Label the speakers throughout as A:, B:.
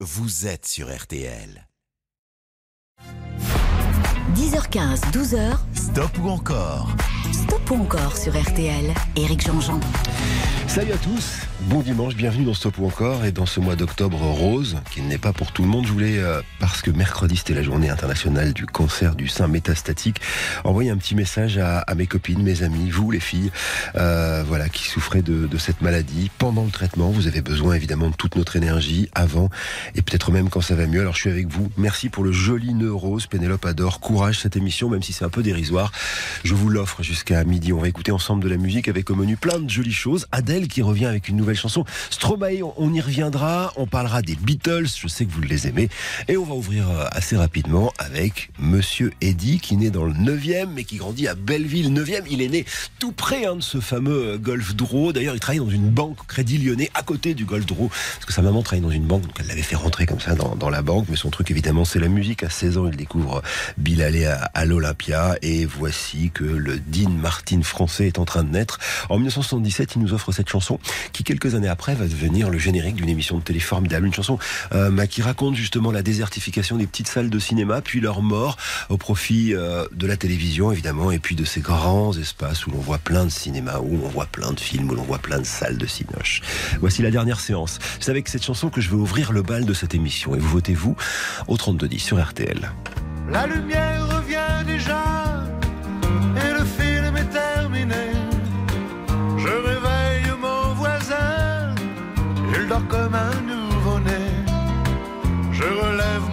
A: vous êtes sur RTL.
B: 10h15, 12h.
A: Stop ou encore
B: Stop ou encore sur RTL. Éric Jean-Jean.
C: Salut à tous, bon dimanche, bienvenue dans Stop ou encore et dans ce mois d'octobre rose, qui n'est pas pour tout le monde, je voulais, euh, parce que mercredi c'était la journée internationale du cancer du sein métastatique, envoyer un petit message à, mes copines, mes amis, vous les filles, euh, voilà, qui souffraient de, de, cette maladie. Pendant le traitement, vous avez besoin évidemment de toute notre énergie, avant et peut-être même quand ça va mieux. Alors je suis avec vous, merci pour le joli nœud rose, Pénélope adore, courage cette émission, même si c'est un peu dérisoire. Je vous l'offre jusqu'à midi, on va écouter ensemble de la musique avec au menu plein de jolies choses. Adèle qui revient avec une nouvelle chanson. Stromae, on y reviendra. On parlera des Beatles. Je sais que vous les aimez. Et on va ouvrir euh, assez rapidement avec Monsieur Eddy qui naît dans le 9e mais qui grandit à Belleville. 9e, il est né tout près hein, de ce fameux euh, Golf Dro. D'ailleurs, il travaille dans une banque Crédit Lyonnais à côté du Golf Dro. Parce que sa maman travaille dans une banque, donc elle l'avait fait rentrer comme ça dans, la banque. Mais son truc, évidemment, c'est la musique. À 16 ans, il découvre Bill Haley à, à l'Olympia. Et voici que le Dean Martin français est en train de naître. En 1977, il nous offre cette chanson qui quelques années après va devenir le générique d'une émission de télé formidable, une chanson euh, qui raconte justement la désertification des petites salles de cinéma, puis leur mort au profit euh, de la télévision évidemment, et puis de ces grands espaces où l'on voit plein de cinéma, où on voit plein de films, où l'on voit plein de salles de cinoche. Voici la dernière séance. C'est avec cette chanson que je vais ouvrir le bal de cette émission, et vous votez vous au 3210 sur RTL.
D: La lumière revient déjà,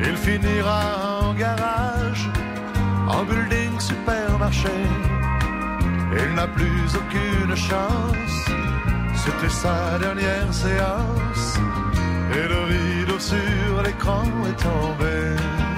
D: Il finira en garage, en building supermarché. Il n'a plus aucune chance, c'était sa dernière séance. Et le rideau sur l'écran est tombé.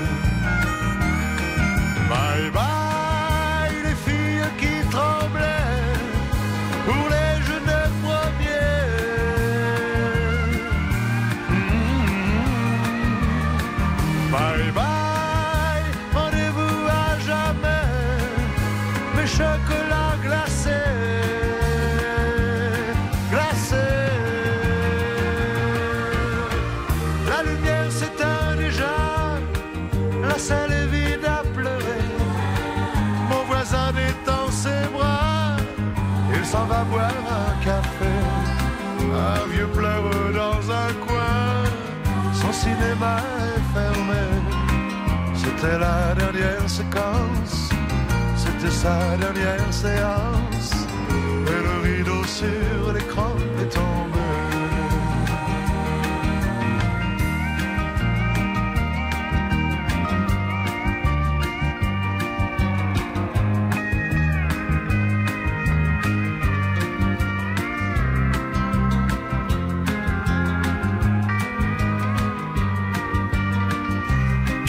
D: Est fermé. C'était la dernière séquence, c'était sa dernière séance.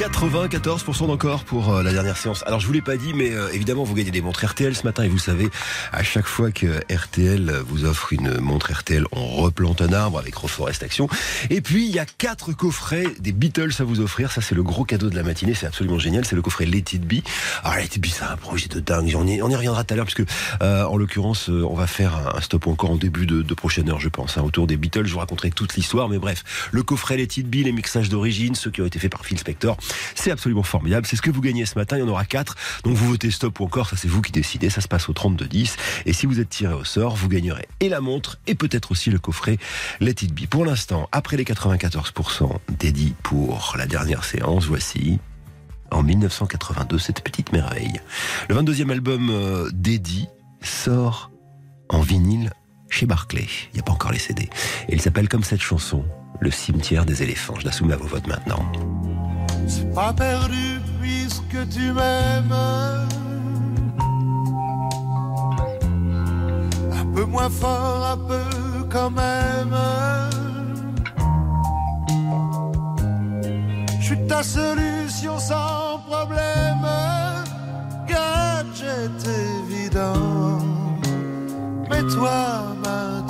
C: 94% d'encore pour euh, la dernière séance. Alors je vous l'ai pas dit, mais euh, évidemment vous gagnez des montres RTL ce matin et vous savez, à chaque fois que RTL vous offre une montre RTL, on replante un arbre avec Reforest Action. Et puis il y a quatre coffrets des Beatles à vous offrir. Ça c'est le gros cadeau de la matinée, c'est absolument génial. C'est le coffret Let It Be. Alors Let It Be c'est un projet de dingue. On y, on y reviendra tout à l'heure puisque euh, en l'occurrence euh, on va faire un stop encore en début de, de prochaine heure, je pense, hein, autour des Beatles. Je vous raconterai toute l'histoire, mais bref, le coffret Let It Be, les mixages d'origine, ceux qui ont été faits par Phil Spector. C'est absolument formidable. C'est ce que vous gagnez ce matin. Il y en aura quatre. Donc vous votez stop ou encore. Ça, c'est vous qui décidez. Ça se passe au 32-10. Et si vous êtes tiré au sort, vous gagnerez et la montre et peut-être aussi le coffret Let It Be. Pour l'instant, après les 94% dédiés pour la dernière séance, voici en 1982 cette petite merveille. Le 22e album euh, dédié sort en vinyle chez Barclay. Il n'y a pas encore les CD. Et il s'appelle comme cette chanson, Le cimetière des éléphants. Je la soumets à vos votes maintenant.
D: C'est pas perdu puisque tu m'aimes. Un peu moins fort, un peu quand même. Je suis ta solution sans problème. Gadget évident. Mais toi maintenant,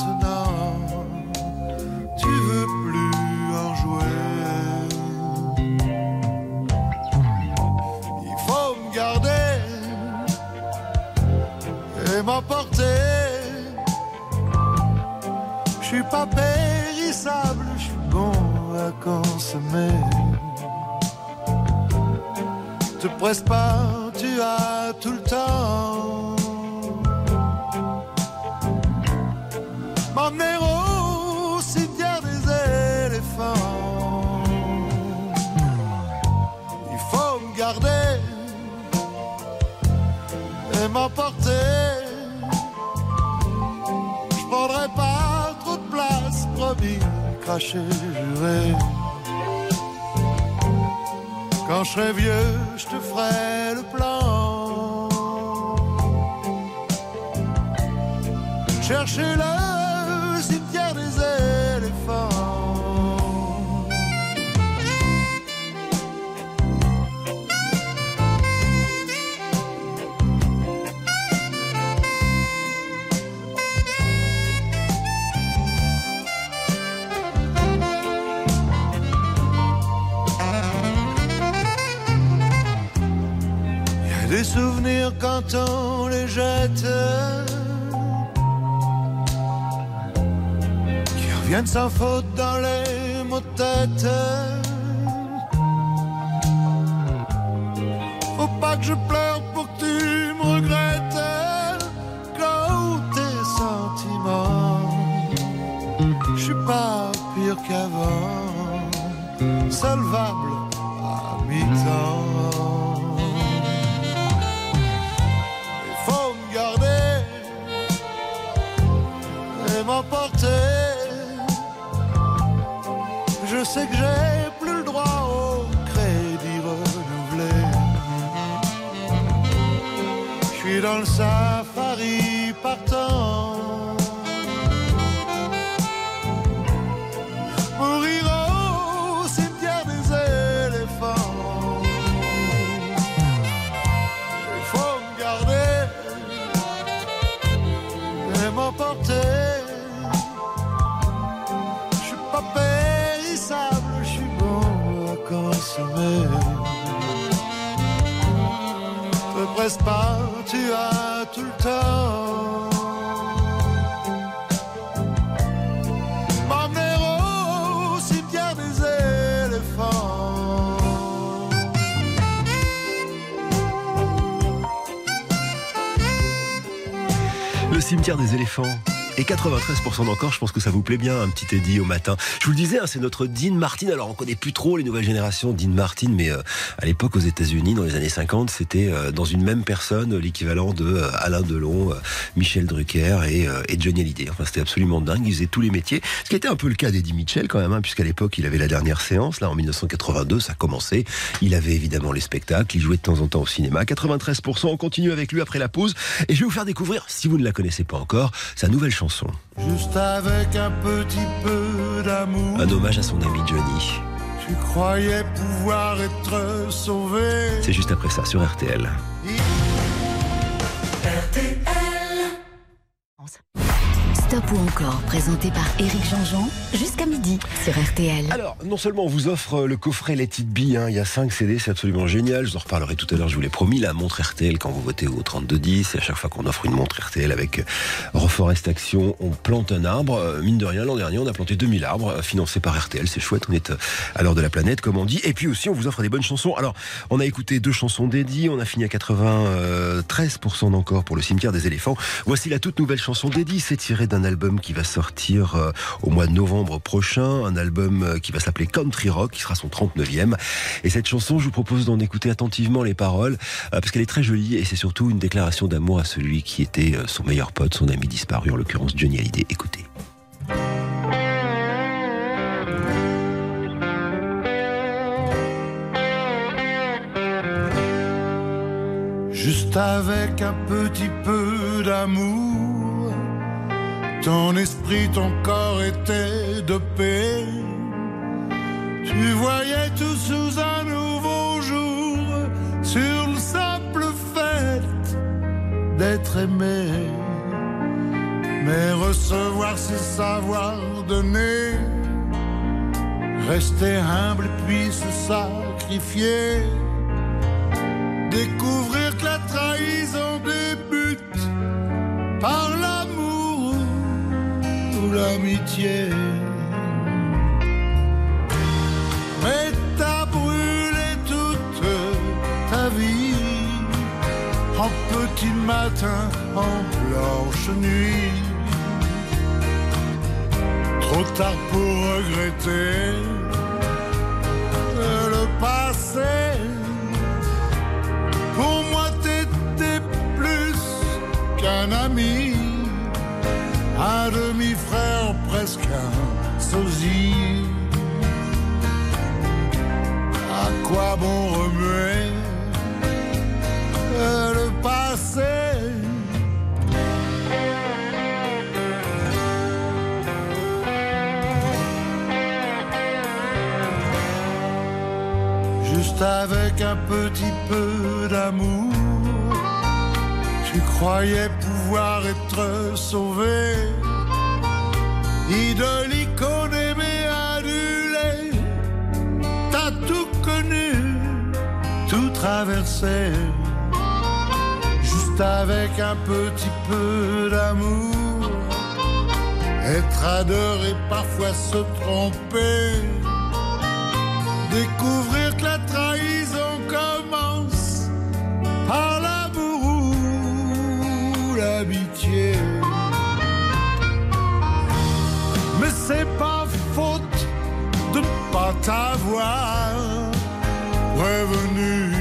D: m'emporter. Je suis pas périssable, je suis bon à consommer. Te presse pas, tu as tout le temps. M'emmener au cimetière des éléphants. Il faut me garder et m'emporter. Cracher, juré. Quand je serai vieux, je te ferai le plan. Chercher le cimetière des éléphants. On les Qui reviennent sans faute dans les mots de tête. Faut pas que je pleure pour que tu me regrettes. Quand tes sentiments. Je suis pas pire qu'avant. Solvable Sais que j'ai plus le droit au crédit renouvelé. Je suis dans le safari partant. Presse pas, tu as tout le temps. M'emmener au cimetière des éléphants.
C: Le cimetière des éléphants. Et 93% d'encore, je pense que ça vous plaît bien, un petit Eddie au matin. Je vous le disais, hein, c'est notre Dean Martin. Alors, on connaît plus trop les nouvelles générations Dean Martin, mais euh, à l'époque, aux États-Unis, dans les années 50, c'était euh, dans une même personne l'équivalent de euh, Alain Delon, Michel Drucker et, et Johnny Hallyday. Enfin, c'était absolument dingue. Il faisait tous les métiers. Ce qui était un peu le cas d'Eddie Mitchell, quand même, hein, puisqu'à l'époque, il avait la dernière séance. Là, en 1982, ça commençait. Il avait évidemment les spectacles. Il jouait de temps en temps au cinéma. 93%. On continue avec lui après la pause. Et je vais vous faire découvrir, si vous ne la connaissez pas encore, sa nouvelle chanson.
D: Juste avec un petit peu d'amour.
C: Un hommage à son ami Johnny.
D: Tu croyais pouvoir être sauvé.
C: C'est juste après ça sur RTL.
B: Stop ou encore, présenté par Éric Jean-Jean, jusqu'à midi sur RTL.
C: Alors, non seulement on vous offre le coffret Let It Be, hein, il y a 5 CD, c'est absolument génial. Je vous en reparlerai tout à l'heure, je vous l'ai promis, la montre RTL quand vous votez au 3210. Et à chaque fois qu'on offre une montre RTL avec euh, Reforest Action, on plante un arbre. Euh, Mine de rien, l'an dernier, on a planté 2000 arbres euh, financés par RTL. C'est chouette, on est euh, à l'heure de la planète, comme on dit. Et puis aussi, on vous offre des bonnes chansons. Alors, on a écouté deux chansons dédiées, on a fini à 93% d'encore pour le cimetière des éléphants. Voici la toute nouvelle chanson dédiée, c'est tiré d'un album qui va sortir euh, au mois de novembre prochain, un album euh, qui va s'appeler Country Rock, qui sera son 39e. Et cette chanson, je vous propose d'en écouter attentivement les paroles, euh, parce qu'elle est très jolie et c'est surtout une déclaration d'amour à celui qui était son meilleur pote, son ami disparu, en l'occurrence Johnny Hallyday. Écoutez.
D: Juste avec un petit peu d'amour, ton esprit, ton corps était dopé. Tu voyais tout sous un nouveau jour, sur le simple fait d'être aimé. Mais recevoir, c'est savoir donner. Rester humble puis se sacrifier. Découvrir que la trahison débute par ou l'amitié. Mais t'as brûlé toute ta vie en petit matin, en blanche nuit. Trop tard pour regretter le passé. Pour moi, t'étais plus qu'un ami, un demi-frère, presque un sosie. À quoi bon remuer le passé? Juste avec un petit peu d'amour, tu croyais pouvoir être sauvé. Idole, icône, aimé, adulé, t'as tout connu, tout traversé. Juste avec un petit peu d'amour, être adoré, parfois se tromper. Découvrir c'est pas faute de pas t'avoir revenu.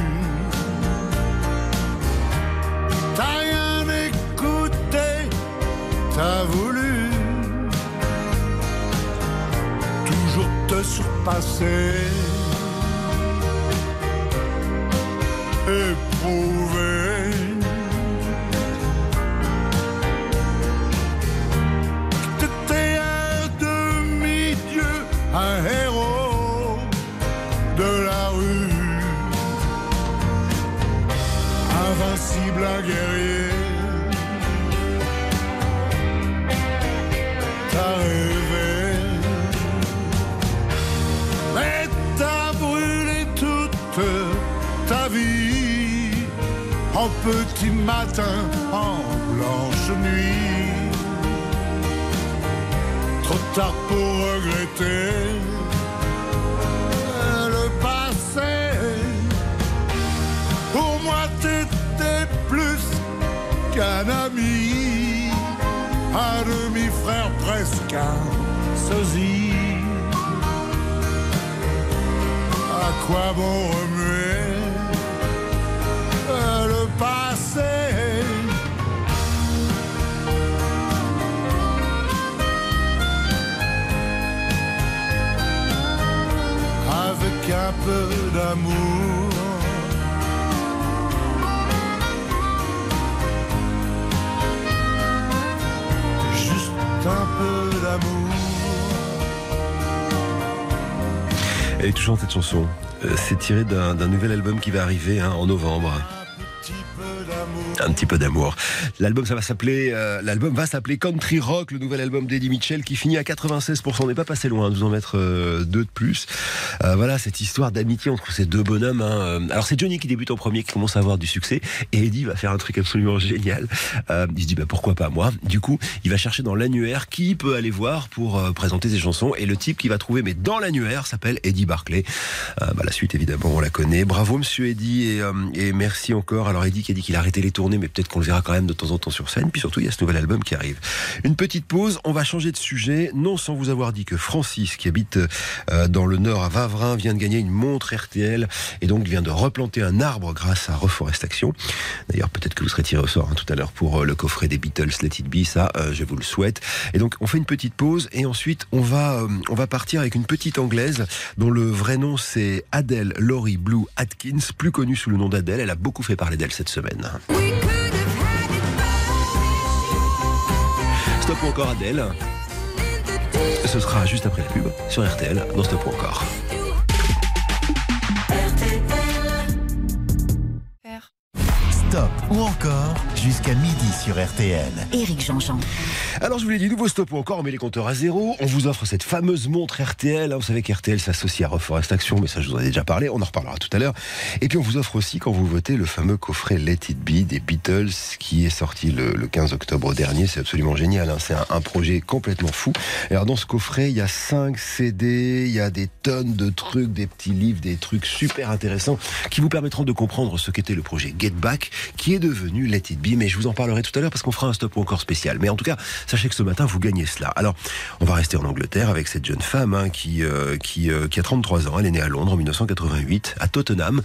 D: T'as rien écouté, t'as voulu toujours te surpasser. éprouvé. Matin, en blanche nuit. Trop tard pour regretter le passé. Pour moi, t'étais plus qu'un ami, un demi-frère, presque un sosie. À quoi bon remuer peu d'amour Juste un peu d'amour
C: Elle est cette chanson. Euh, c'est tiré d'un nouvel album qui va arriver hein, en novembre. Un petit peu d'amour. L'album, ça va s'appeler, euh, l'album va s'appeler Country Rock, le nouvel album d'Eddie Mitchell qui finit à 96%. On n'est pas passé loin de vous en mettre euh, deux de plus. Euh, voilà cette histoire d'amitié entre ces deux bonhommes. Hein. Alors c'est Johnny qui débute en premier, qui commence à avoir du succès, et Eddie va faire un truc absolument génial. il se dit bah pourquoi pas moi? Du coup, il va chercher dans l'annuaire qui peut aller voir pour présenter ses chansons, et le type qui va trouver, mais dans l'annuaire, s'appelle Eddie Barclay. Bah, la suite évidemment on la connaît. Bravo Monsieur Eddie et, merci encore. Alors Eddie qui a dit qu'il a arrêté les tournées, mais peut-être qu'on le verra quand même de temps en temps sur scène. Puis surtout, il y a ce nouvel album qui arrive. Une petite pause, on va changer de sujet, non sans vous avoir dit que Francis, qui habite euh, dans le nord à Vavrin, vient de gagner une montre RTL et donc vient de replanter un arbre grâce à Reforestation. D'ailleurs, peut-être que vous serez tiré au sort hein, tout à l'heure pour euh, le coffret des Beatles Let It Be, ça, euh, je vous le souhaite. Et donc, on fait une petite pause et ensuite, on va, on va partir avec une petite anglaise dont le vrai nom c'est Adele Laurie Blue Atkins, plus connue sous le nom d'Adele. Elle a beaucoup fait parler d'elle cette semaine. Stop encore Adèle. Ce sera juste après la pub sur RTL dans Stop encore.
A: Stop ou encore jusqu'à midi sur RTL.
B: Éric Jean-Jean.
C: Alors je vous l'ai dit, nouveau stop ou encore, on met les compteurs à zéro. On vous offre cette fameuse montre RTL. Hein. Vous savez qu'RTL s'associe à Reforestation, mais ça je vous en ai déjà parlé, on en reparlera tout à l'heure. Et puis on vous offre aussi, quand vous votez, le fameux coffret Let It Be des Beatles qui est sorti le, 15 octobre dernier. C'est absolument génial, hein. c'est un, projet complètement fou. Alors dans ce coffret, il y a 5 CD, il y a des tonnes de trucs, des petits livres, des trucs super intéressants qui vous permettront de comprendre ce qu'était le projet Get Back qui est devenu Let It Be. Mais je vous en parlerai tout à l'heure parce qu'on fera un stop encore spécial. Mais en tout cas, sachez que ce matin, vous gagnez cela. Alors, on va rester en Angleterre avec cette jeune femme hein, qui, euh, euh, qui a 33 ans. Elle est née à Londres en 1988, à Tottenham.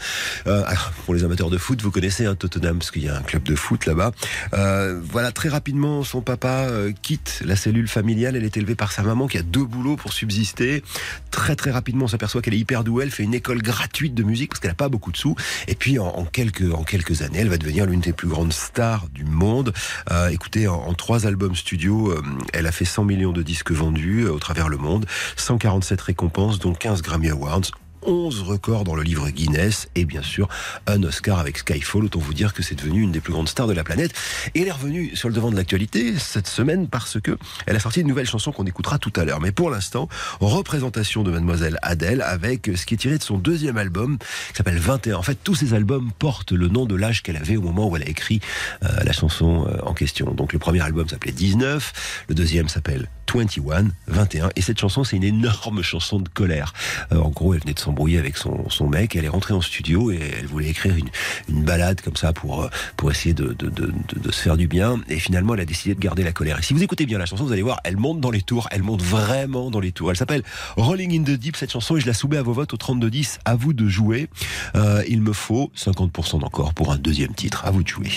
C: Euh, pour les amateurs de foot, vous connaissez hein, Tottenham parce qu'il y a un club de foot là-bas. voilà, très rapidement, son papa quitte la cellule familiale. Elle est élevée par sa maman qui a deux boulots pour subsister. Très très rapidement, on s'aperçoit qu'elle est hyper douée. Elle fait une école gratuite de musique parce qu'elle n'a pas beaucoup de sous. Et puis, en, quelques, en quelques années, elle va devenir l'une des plus grandes stars du monde. Euh, écoutez, en, trois albums studio, euh, elle a fait 100 millions de disques vendus euh, au travers le monde, 147 récompenses, dont 15 Grammy Awards. 11 records dans le livre Guinness et bien sûr un Oscar avec Skyfall. Autant vous dire que c'est devenu une des plus grandes stars de la planète. Et elle est revenue sur le devant de l'actualité cette semaine parce que elle a sorti une nouvelle chanson qu'on écoutera tout à l'heure. Mais pour l'instant, représentation de Mademoiselle Adèle avec ce qui est tiré de son deuxième album qui s'appelle 21. En fait, tous ces albums portent le nom de l'âge qu'elle avait au moment où elle a écrit euh, la chanson euh, en question. Donc le premier album s'appelait 19, le deuxième s'appelle 21, 21. Et cette chanson, c'est une énorme chanson de colère. Euh, en gros, elle venait de s'embrouiller avec son, son mec. Elle est rentrée en studio et elle voulait écrire une, une balade comme ça pour, euh, pour essayer de, de, de, se faire du bien. Et finalement, elle a décidé de garder la colère. Et si vous écoutez bien la chanson, vous allez voir, elle monte dans les tours. Elle monte vraiment dans les tours. Elle s'appelle Rolling in the Deep, cette chanson, et je la soumets à vos votes au 32-10. À vous de jouer. Euh, il me faut 50% d'encore pour un deuxième titre. À vous de jouer.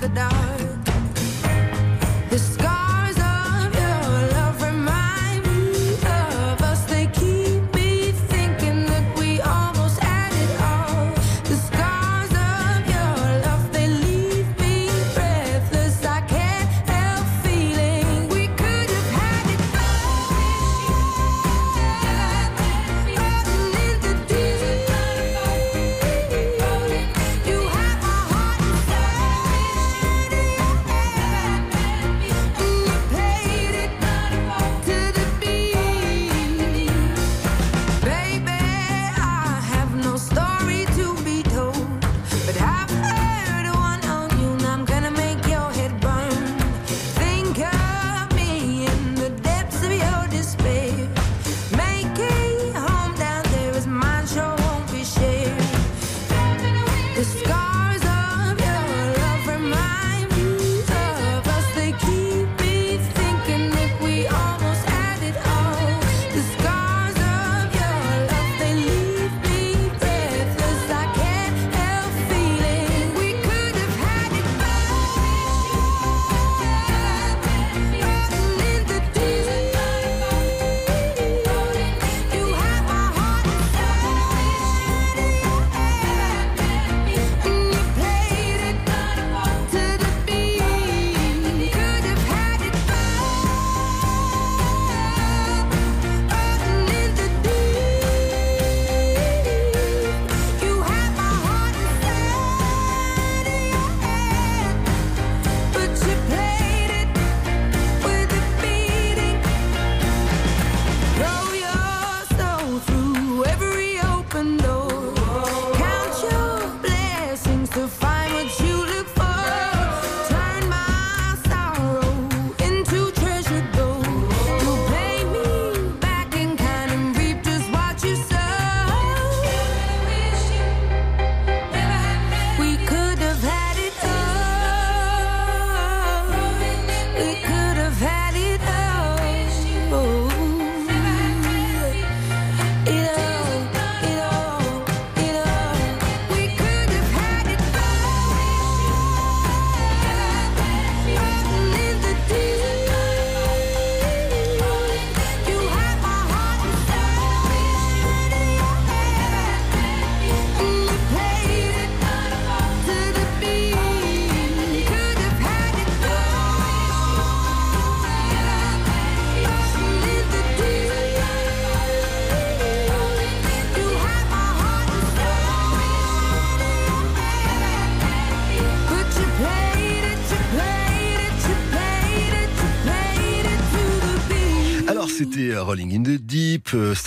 C: the dark.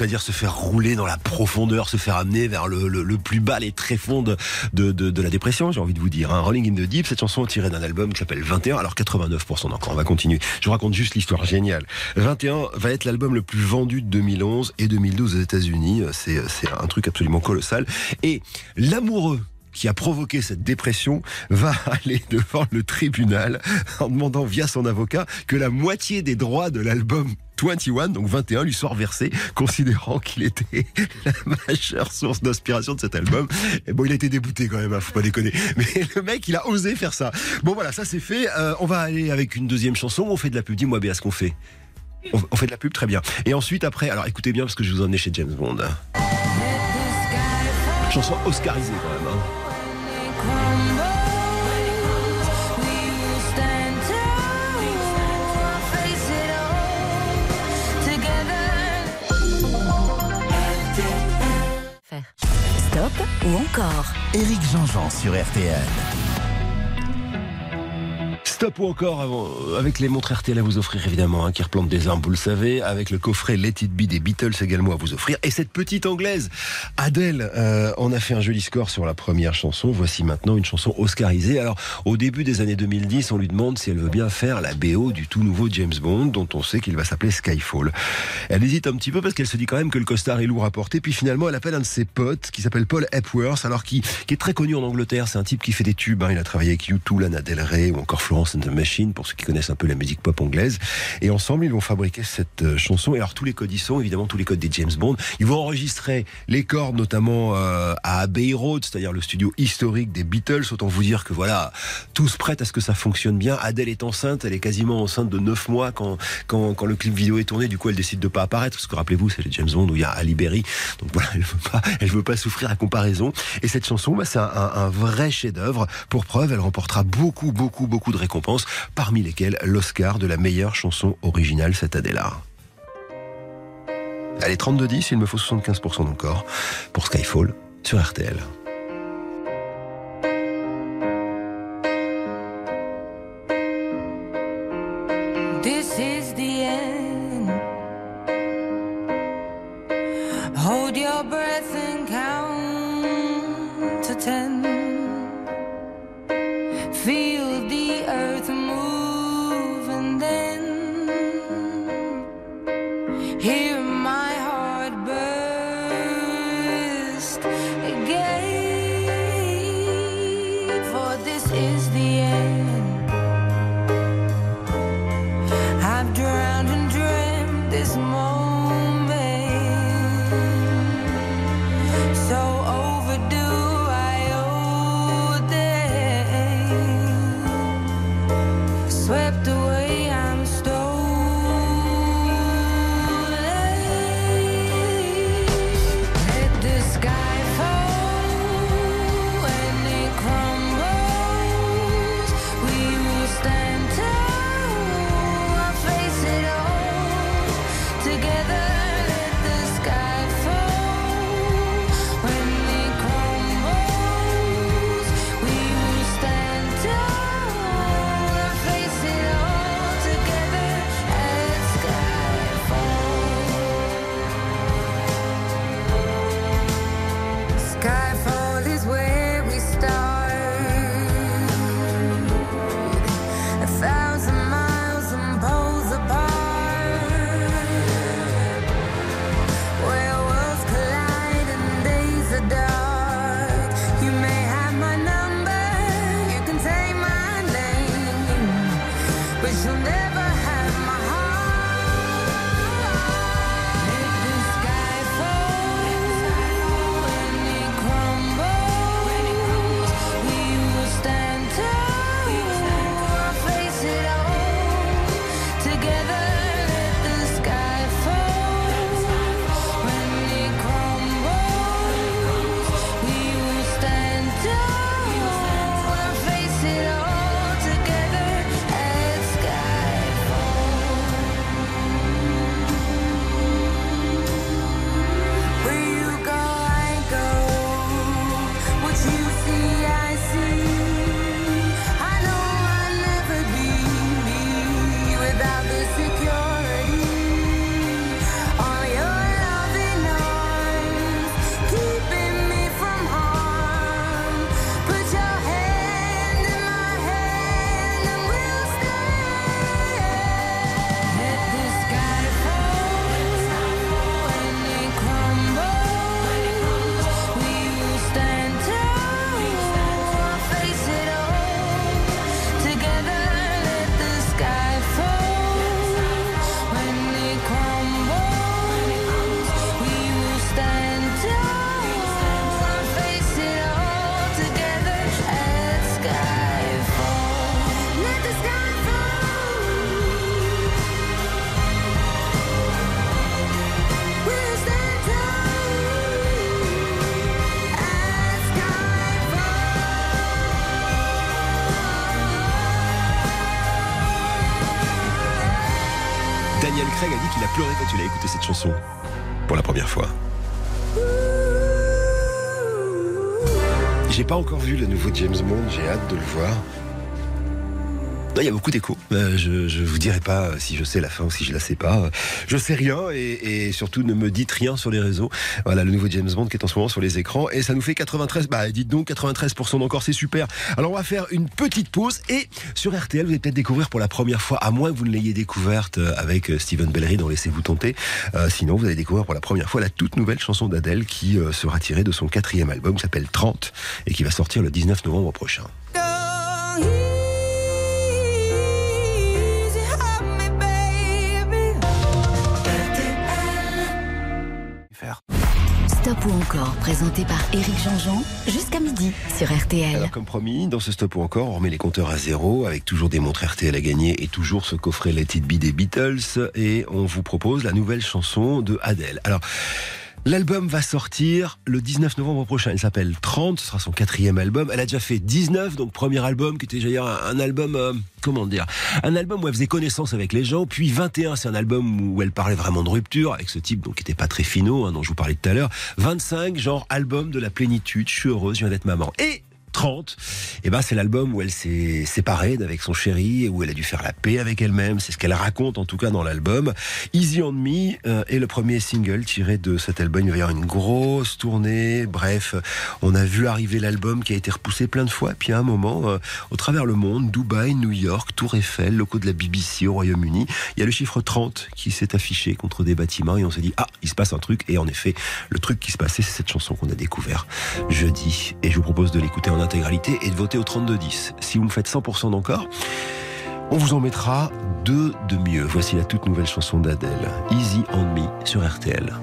C: C'est-à-dire se faire rouler dans la profondeur, se faire amener vers le, plus bas, les tréfonds de, de, de, la dépression, j'ai envie de vous dire. Hein. Rolling in the Deep, cette chanson est tirée d'un album qui s'appelle 21, alors 89% encore, on va continuer. Je vous raconte juste l'histoire géniale. 21 va être l'album le plus vendu de 2011 et 2012 aux États-Unis, c'est un truc absolument colossal. Et l'amoureux qui a provoqué cette dépression va aller devant le tribunal en demandant via son avocat que la moitié des droits de l'album 21, donc 21, lui soit versé, considérant qu'il était la majeure source d'inspiration de cet album. Bon, il a été débouté quand même, hein, faut pas déconner. Mais le mec, il a osé faire ça. Bon, voilà, ça c'est fait. Euh, on va aller avec une deuxième chanson. On fait de la pub. Dis-moi, Béa, ce qu'on fait. On, fait de la pub, très bien. Et ensuite, après, alors écoutez bien parce que je vous emmener chez James Bond. Chanson oscarisée quand même.
B: Ou encore
A: Éric Jean-Jean sur RTL.
C: Stop ou encore euh, avec les montres RTL à vous offrir évidemment, hein, qui replante des armes, vous le savez, avec le coffret Let It Be des Beatles également à vous offrir. Et cette petite anglaise, Adèle, euh, on a fait un joli score sur la première chanson. Voici maintenant une chanson oscarisée. Alors, au début des années 2010, on lui demande si elle veut bien faire la BO du tout nouveau James Bond, dont on sait qu'il va s'appeler Skyfall. Elle hésite un petit peu parce qu'elle se dit quand même que le costard est lourd à porter. Puis finalement, elle appelle un de ses potes qui s'appelle Paul Epworth, alors qui, qui est très connu en Angleterre. C'est un type qui fait des tubes. Hein. Il a travaillé avec U2, Lana Del Rey ou encore Florence and the Machine, pour ceux qui connaissent un peu la musique pop anglaise. Et ensemble, ils vont fabriquer cette euh, chanson. Et alors, tous les codes y sont, évidemment, tous les codes des James Bond. Ils vont enregistrer les cordes, notamment euh, à Abbey Road, c'est-à-dire le studio historique des Beatles. Autant vous dire que voilà, tous prêts à ce que ça fonctionne bien. Adèle est enceinte, elle est quasiment enceinte de 9 mois quand, quand, quand le clip vidéo est tourné. Du coup, elle décide de pas apparaître. Parce que rappelez-vous, c'est les James Bond où il y a Ali Berry. Donc voilà, elle veut pas, elle veut pas souffrir à comparaison. Et cette chanson, bah, c'est un, un vrai chef-d'œuvre. Pour preuve, elle remportera beaucoup, beaucoup, beaucoup de récompenses parmi lesquelles l'Oscar de la meilleure chanson originale cette année-là. Allez, 32-10, il me faut 75% encore pour Skyfall sur RTL. Pas encore vu le nouveau James Bond, j'ai hâte de le voir. Il y a beaucoup d'échos. Euh, je, je vous dirai pas si je sais la fin ou si je la sais pas. Je sais rien et, surtout ne me dites rien sur les réseaux. Voilà le nouveau James Bond qui est en ce moment sur les écrans et ça nous fait 93. Bah dites donc 93% d'encore, c'est super. Alors on va faire une petite pause et sur RTL vous allez peut-être découvrir pour la première fois, à moins que vous ne l'ayez découverte euh, avec euh, Steven Bellery dans Laissez-vous tenter. Sinon vous allez découvrir pour la première fois la toute nouvelle chanson d'Adèle qui sera tirée de son quatrième album qui s'appelle 30 et qui va sortir le 19 novembre prochain.
B: Stop ou encore, présenté par Éric Jean-Jean, jusqu'à midi sur RTL.
C: Alors comme promis, dans ce Stop ou encore, on remet les compteurs à zéro avec toujours des montres RTL à gagner et toujours ce coffret Let It Be des Beatles et on vous propose la nouvelle chanson de Adele. Alors L'album va sortir le 19 novembre prochain. Il s'appelle 30, ce sera son quatrième album. Elle a déjà fait 19, donc premier album qui était déjà un, album, euh, comment dire, un album où elle faisait connaissance avec les gens. Puis 21, c'est un album où elle parlait vraiment de rupture avec ce type donc qui était pas très finaux, hein, dont je vous parlais tout à l'heure. 25, genre album de la plénitude. Je suis heureuse, je viens d'être maman. Et 30, et ben c'est l'album où elle s'est séparée d'avec son chéri et où elle a dû faire la paix avec elle-même. C'est ce qu'elle raconte en tout cas dans l'album. Easy on Me euh, est le premier single tiré de cet album. Il va y avoir une grosse tournée. Bref, on a vu arriver l'album qui a été repoussé plein de fois. Puis à un moment, euh, au travers le monde, Dubaï, New York, Tour Eiffel, locaux de la BBC au Royaume-Uni, il y a le chiffre 30 qui s'est affiché contre des bâtiments et on s'est dit ah il se passe un truc et en effet le truc qui se passait c'est cette chanson qu'on a découvert jeudi et je vous propose de l'écouter en intégralité et de voter au 32-10. Si vous me faites 100% d'encore, on vous en mettra deux de mieux. Voici la toute nouvelle chanson d'Adèle, Easy on Me sur RTL.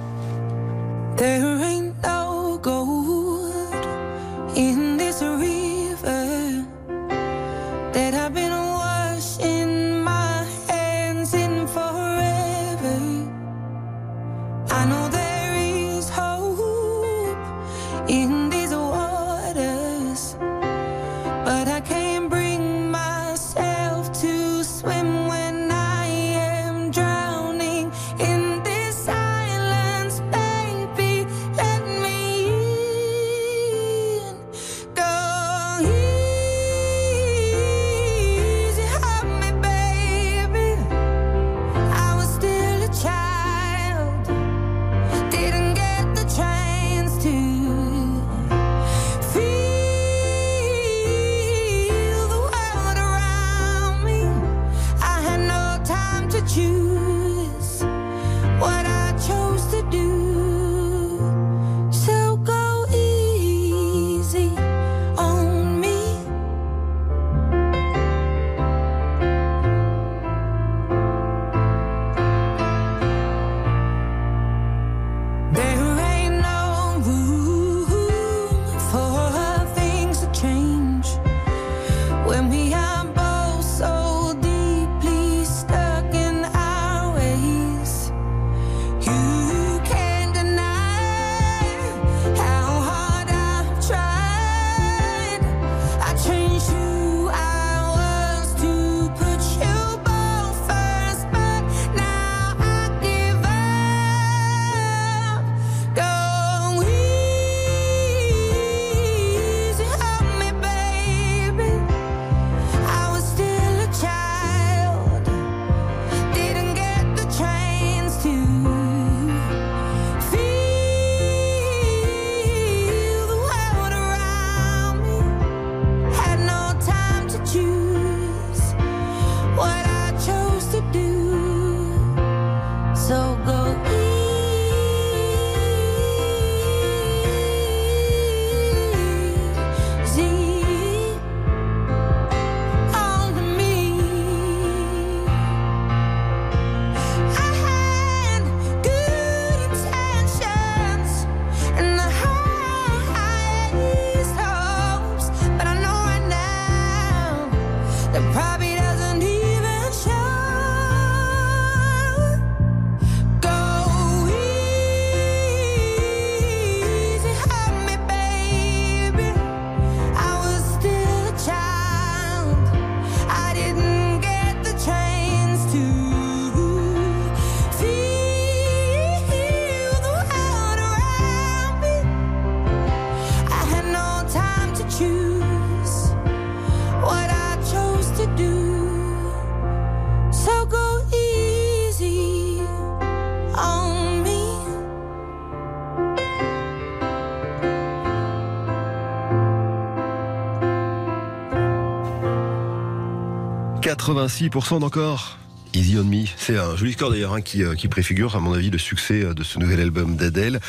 C: 86% d'encore. Easy on Me, c'est un joli score d'ailleurs hein, qui, euh, qui préfigure à mon avis le succès euh, de ce nouvel album d'Adèle.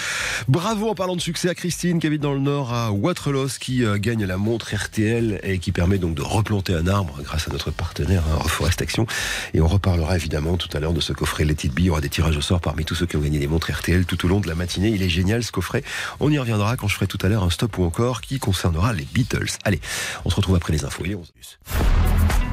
C: Bravo en parlant de succès à Christine qui habite dans le nord à Waterloo qui euh, gagne la montre RTL et qui permet donc de replanter un arbre grâce à notre partenaire hein, Reforest Action. Et on reparlera évidemment tout à l'heure de ce coffret Let It Be. Il y aura des tirages au sort parmi tous ceux qui ont gagné des montres RTL tout au long de la matinée. Il est génial ce coffret. On y reviendra quand je ferai tout à l'heure un stop ou encore qui concernera les Beatles. Allez, on se retrouve après les infos. Il est 11.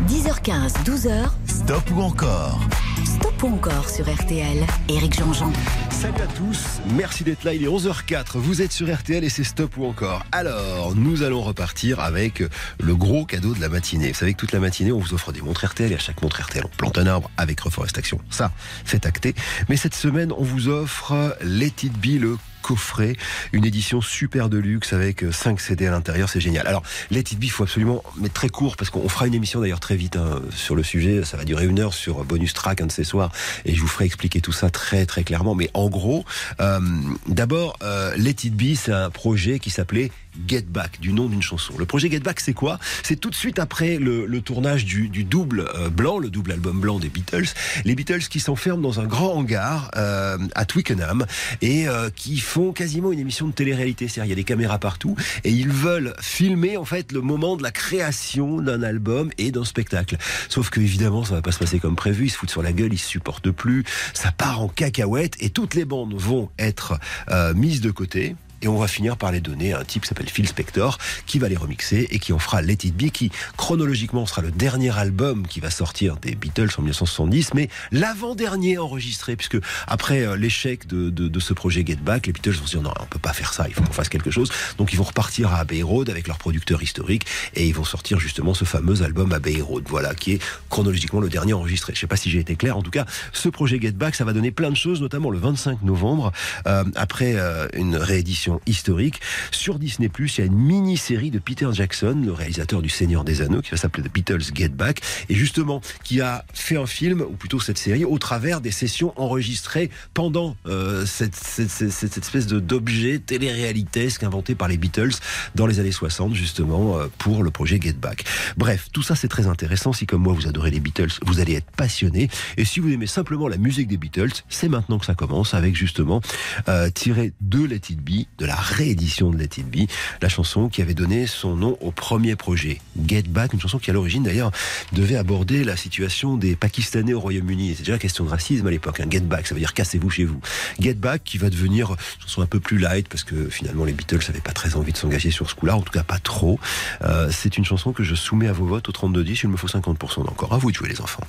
B: 10h15, 12h,
A: Stop ou encore
B: Stop ou encore sur RTL. Éric Jean-Jean.
C: Salut à tous, merci d'être là, il est 11h04, vous êtes sur RTL et c'est stop ou encore. Alors, nous allons repartir avec le gros cadeau de la matinée. Vous savez que toute la matinée, on vous offre des montres RTL et à chaque montre RTL, on plante un arbre avec Reforest Action. Ça, c'est acté. Mais cette semaine, on vous offre Let It Be, le coffret, une édition super de luxe avec 5 CD à l'intérieur, c'est génial. Alors, Let It Be, il faut absolument, mais très court, parce qu'on fera une émission d'ailleurs très vite hein, sur le sujet, ça va durer une heure sur Bonus Track, un de ces soirs, et je vous ferai expliquer tout ça très très clairement. Mais en gros, euh, d'abord, euh, Let c'est un projet qui s'appelait Get Back, du nom d'une chanson. Le projet Get Back, c'est quoi? C'est tout de suite après le, le tournage du, du double euh, blanc, le double album blanc des Beatles. Les Beatles qui s'enferment dans un grand hangar euh, à Twickenham et euh, qui font quasiment une émission de télé-réalité. C'est-à-dire, il y a des caméras partout et ils veulent filmer en fait le moment de la création d'un album et d'un spectacle. Sauf que évidemment, ça va pas se passer comme prévu. Ils se foutent sur la gueule, ils se supportent plus. Ça part en cacahuète et toutes les bandes vont être euh, mises de côté. Et on va finir par les donner à un type qui s'appelle Phil Spector, qui va les remixer et qui en fera Let It Be, qui chronologiquement sera le dernier album qui va sortir des Beatles en 1970, mais l'avant-dernier enregistré, puisque après euh, l'échec de, de, de, ce projet Get Back, les Beatles vont se dire non, on peut pas faire ça, il faut qu'on fasse quelque chose. Donc ils vont repartir à Abbey Road avec leur producteur historique et ils vont sortir justement ce fameux album Abbey Road, voilà, qui est chronologiquement le dernier enregistré. Je sais pas si j'ai été clair, en tout cas, ce projet Get Back, ça va donner plein de choses, notamment le 25 novembre, euh, après euh, une réédition historique. Sur Disney+, il y a une mini-série de Peter Jackson, le réalisateur du Seigneur des Anneaux, qui va s'appeler The Beatles Get Back, et justement, qui a fait un film, ou plutôt cette série, au travers des sessions enregistrées pendant euh, cette, cette, cette, espèce de d'objet télé-réalitesque inventé par les Beatles dans les années 60, justement, euh, pour le projet Get Back. Bref, tout ça c'est très intéressant. Si comme moi vous adorez les Beatles, vous allez être passionné. Et si vous aimez simplement la musique des Beatles, c'est maintenant que ça commence avec justement euh, tiré de Let It Be, de la réédition de Let It Be, la chanson qui avait donné son nom au premier projet, Get Back, une chanson qui à l'origine d'ailleurs devait aborder la situation des Pakistanais au Royaume-Uni. C'est déjà question de racisme à l'époque. Hein. Get Back, ça veut dire cassez-vous chez vous. Get Back qui va devenir une chanson un peu plus light parce que finalement les Beatles n'avaient pas très envie de s'engager sur ce coup-là, en tout cas pas trop. Euh, c'est une chanson que je soumets à vos votes au 32-10, il me faut 50% d'encore. À vous de jouer les enfants.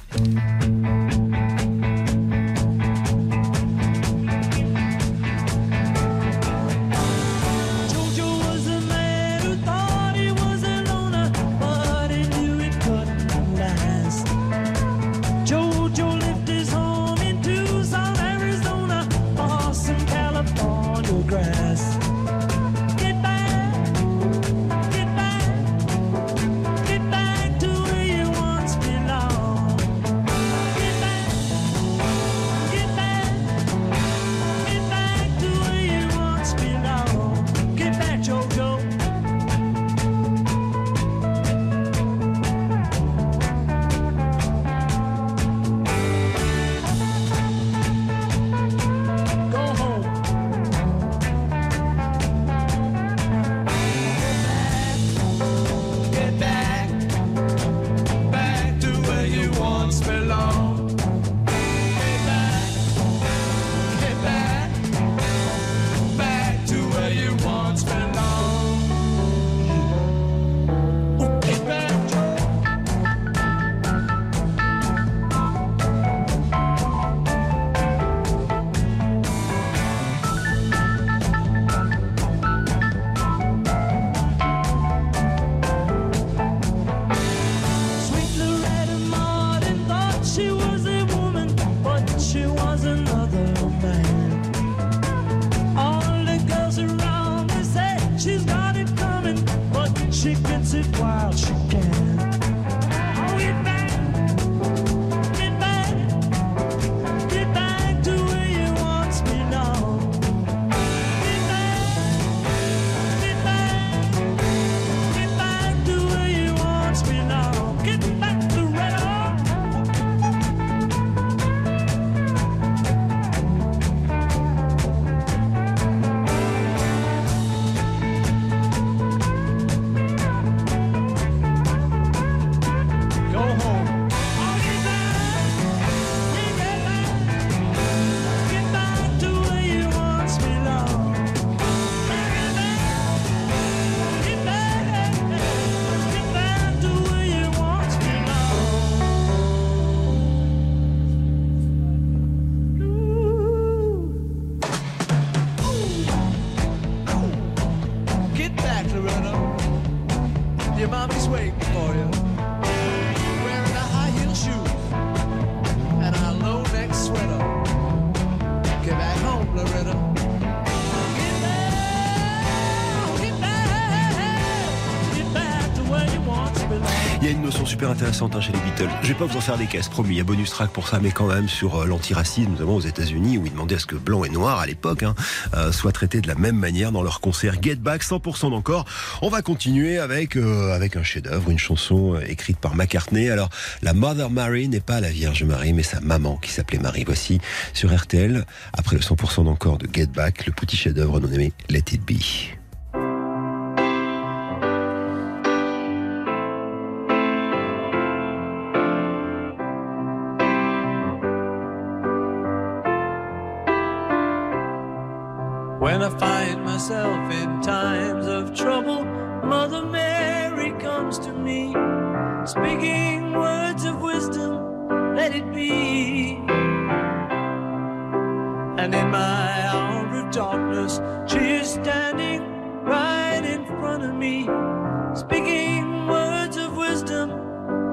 C: Intéressante hein, chez les Beatles. Je vais pas vous en faire des caisses, promis. Il y a bonus track pour ça, mais quand même sur euh, l'antiracisme, notamment aux États-Unis, où ils demandaient à ce que blanc et noir à l'époque hein, euh, soient traités de la même manière dans leur concert Get Back, 100% d'encore. On va continuer avec euh, avec un chef-d'œuvre, une chanson euh, écrite par McCartney. Alors, la Mother Mary n'est pas la Vierge Marie, mais sa maman qui s'appelait Marie. Voici sur RTL, après le 100% d'encore de Get Back, le petit chef-d'œuvre nommé Let It Be.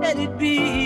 E: Let it be.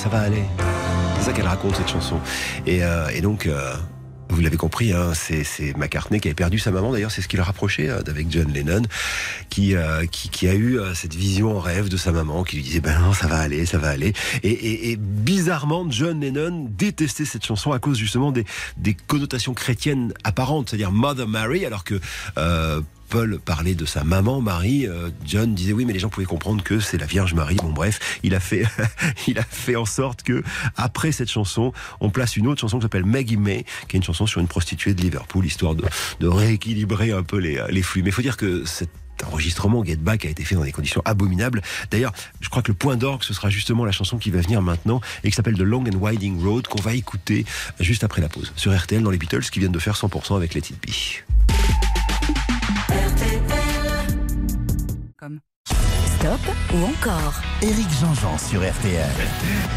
C: Ça va aller. C'est ça qu'elle raconte cette chanson. Et, euh, donc, euh, vous l'avez compris, hein, c'est McCartney qui avait perdu sa maman. D'ailleurs, c'est ce qu'il a rapproché euh, avec John Lennon, qui, qui, qui a eu cette vision en rêve de sa maman, qui lui disait ben non, ça va aller, ça va aller. Et, bizarrement, John Lennon détestait cette chanson à cause justement des, des connotations chrétiennes apparentes, c'est-à-dire Mother Mary, alors que Paul parlait de sa maman Marie, euh, John disait oui, mais les gens pouvaient comprendre que c'est la Vierge Marie. Bon, bref, il a fait, il a fait en sorte que après cette chanson, on place une autre chanson qui s'appelle Maggie May, qui est une chanson sur une prostituée de Liverpool, histoire de, de rééquilibrer un peu les, les flux. Mais il faut dire que cette enregistrement Get Back a été fait dans des conditions abominables. D'ailleurs, je crois que le point d'orgue, ce sera justement la chanson qui va venir maintenant et qui s'appelle The Long and Winding Road qu'on va écouter juste après la pause sur RTL dans les Beatles qui viennent de faire 100% avec Let It Be. RTP.
B: Stop ou encore
A: Éric Jean-Jean sur RTL.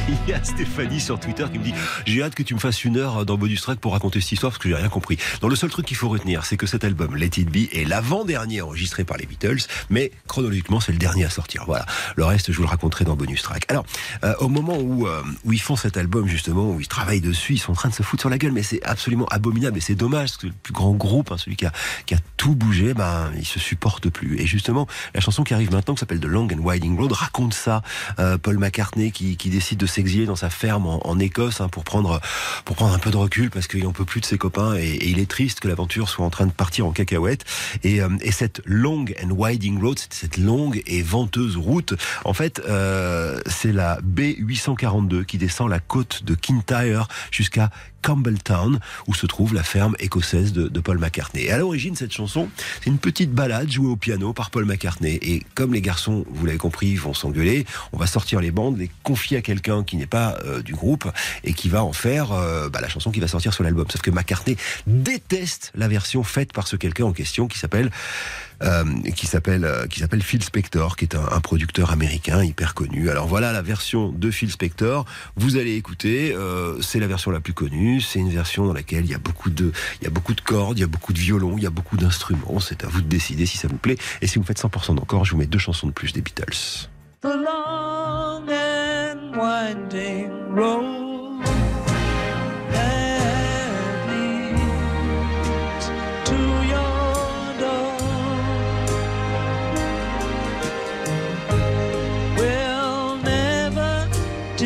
C: Il y a Stéphanie sur Twitter qui me dit J'ai hâte que tu me fasses une heure dans Bonus Track pour raconter cette histoire parce que j'ai rien compris. Dans le seul truc qu'il faut retenir, c'est que cet album, Let It Be, est l'avant-dernier enregistré par les Beatles, mais chronologiquement, c'est le dernier à sortir. Voilà. Le reste, je vous le raconterai dans Bonus Track. Alors, euh, au moment où, euh, où ils font cet album, justement, où ils travaillent dessus, ils sont en train de se foutre sur la gueule, mais c'est absolument abominable et c'est dommage parce que le plus grand groupe, hein, celui qui a, qui a tout bougé, ben, il se supporte plus. Et justement, la chanson qui arrive maintenant, qui s'appelle The Long and Winding Road, raconte ça. Euh, Paul McCartney qui, décide de s'exiler dans sa ferme en, Écosse hein, pour prendre pour prendre un peu de recul parce qu'il en peut plus de ses copains et, il est triste que l'aventure soit en train de partir en cacahuète. Et, euh, et cette long and winding road, cette longue et venteuse route, en fait, euh, c'est la B842 qui descend la côte de Kintyre jusqu'à Campbelltown, où se trouve la ferme écossaise de, Paul McCartney. Et à l'origine, cette chanson, c'est une petite balade jouée au piano par Paul McCartney. Et comme les garçons, vous l'avez compris, vont s'engueuler, on va sortir les bandes, les confier à quelqu'un qui n'est pas euh, du groupe et qui va en faire euh, bah, la chanson qui va sortir sur l'album. Sauf que McCartney déteste la version faite par ce quelqu'un en question qui s'appelle euh, qui s'appelle euh, qui s'appelle Phil Spector, qui est un, producteur américain hyper connu. Alors voilà la version de Phil Spector. Vous allez écouter, euh, c'est la version la plus connue. C'est une version dans laquelle il y a beaucoup de il y a beaucoup de cordes, il y a beaucoup de violons, il y a beaucoup d'instruments. C'est à vous de décider si ça vous plaît. Et si vous faites 100% d'encore, je vous mets deux chansons de plus des Beatles.